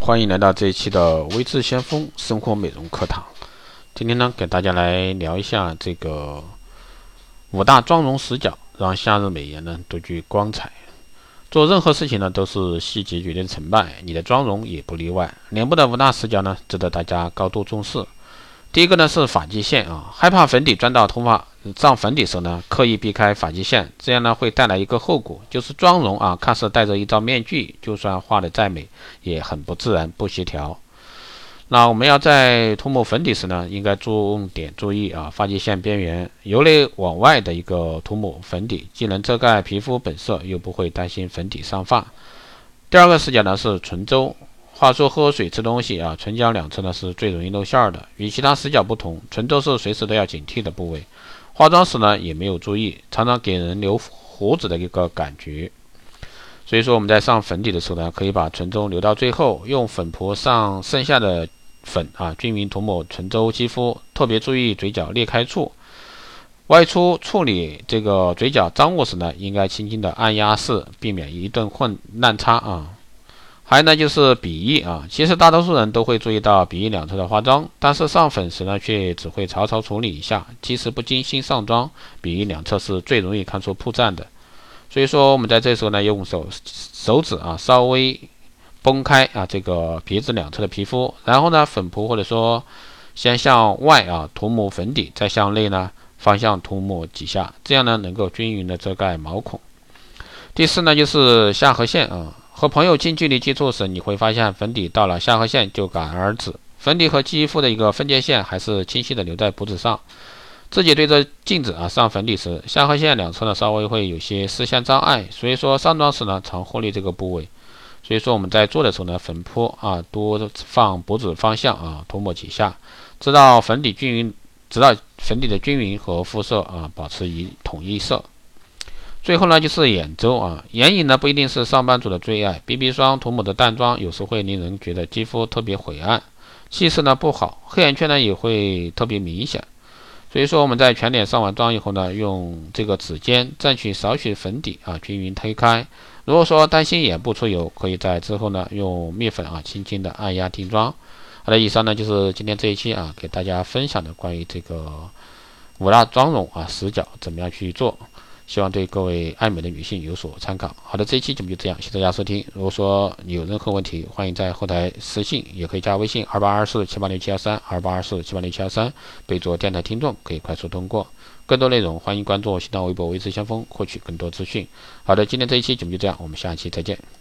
欢迎来到这一期的微智先锋生活美容课堂。今天呢，给大家来聊一下这个五大妆容死角，让夏日美颜呢独具光彩。做任何事情呢，都是细节决定成败，你的妆容也不例外。脸部的五大死角呢，值得大家高度重视。第一个呢是发际线啊，害怕粉底钻到头发上粉底时呢，刻意避开发际线，这样呢会带来一个后果，就是妆容啊看似戴着一张面具，就算画的再美，也很不自然、不协调。那我们要在涂抹粉底时呢，应该重点注意啊，发际线边缘由内往外的一个涂抹粉底，既能遮盖皮肤本色，又不会担心粉底上发。第二个视角呢是唇周。话说喝水吃东西啊，唇角两侧呢是最容易露馅儿的。与其他死角不同，唇周是随时都要警惕的部位。化妆时呢也没有注意，常常给人留胡子的一个感觉。所以说我们在上粉底的时候呢，可以把唇周留到最后，用粉扑上剩下的粉啊，均匀涂抹唇周肌肤。特别注意嘴角裂开处。外出处理这个嘴角脏物时呢，应该轻轻的按压式，避免一顿混乱擦啊。还有呢，就是鼻翼啊。其实大多数人都会注意到鼻翼两侧的化妆，但是上粉时呢，却只会草草处理一下。其实不精心上妆，鼻翼两侧是最容易看出破绽的。所以说，我们在这时候呢，用手手指啊，稍微崩开啊这个鼻子两侧的皮肤，然后呢，粉扑或者说先向外啊涂抹粉底，再向内呢方向涂抹几下，这样呢能够均匀的遮盖毛孔。第四呢，就是下颌线啊。和朋友近距离接触时，你会发现粉底到了下颌线就戛然而止，粉底和肌肤的一个分界线还是清晰的留在脖子上。自己对着镜子啊上粉底时，下颌线两侧呢稍微会有些视线障碍，所以说上妆时呢常忽略这个部位。所以说我们在做的时候呢，粉扑啊多放脖子方向啊涂抹几下，直到粉底均匀，直到粉底的均匀和肤色啊保持一统一色。最后呢，就是眼周啊，眼影呢不一定是上班族的最爱。BB 霜涂抹的淡妆，有时会令人觉得肌肤特别晦暗，气色呢不好，黑眼圈呢也会特别明显。所以说我们在全脸上完妆以后呢，用这个指尖蘸取少许粉底啊，均匀推开。如果说担心眼部出油，可以在之后呢用蜜粉啊，轻轻的按压定妆。好的，以上呢就是今天这一期啊，给大家分享的关于这个五大妆容啊死角怎么样去做。希望对各位爱美的女性有所参考。好的，这一期节目就这样，谢谢大家收听。如果说你有任何问题，欢迎在后台私信，也可以加微信二八二四七八六七幺三二八二四七八六七幺三，备注电台听众，可以快速通过。更多内容，欢迎关注新浪微博“维持先锋”，获取更多资讯。好的，今天这一期节目就这样，我们下期再见。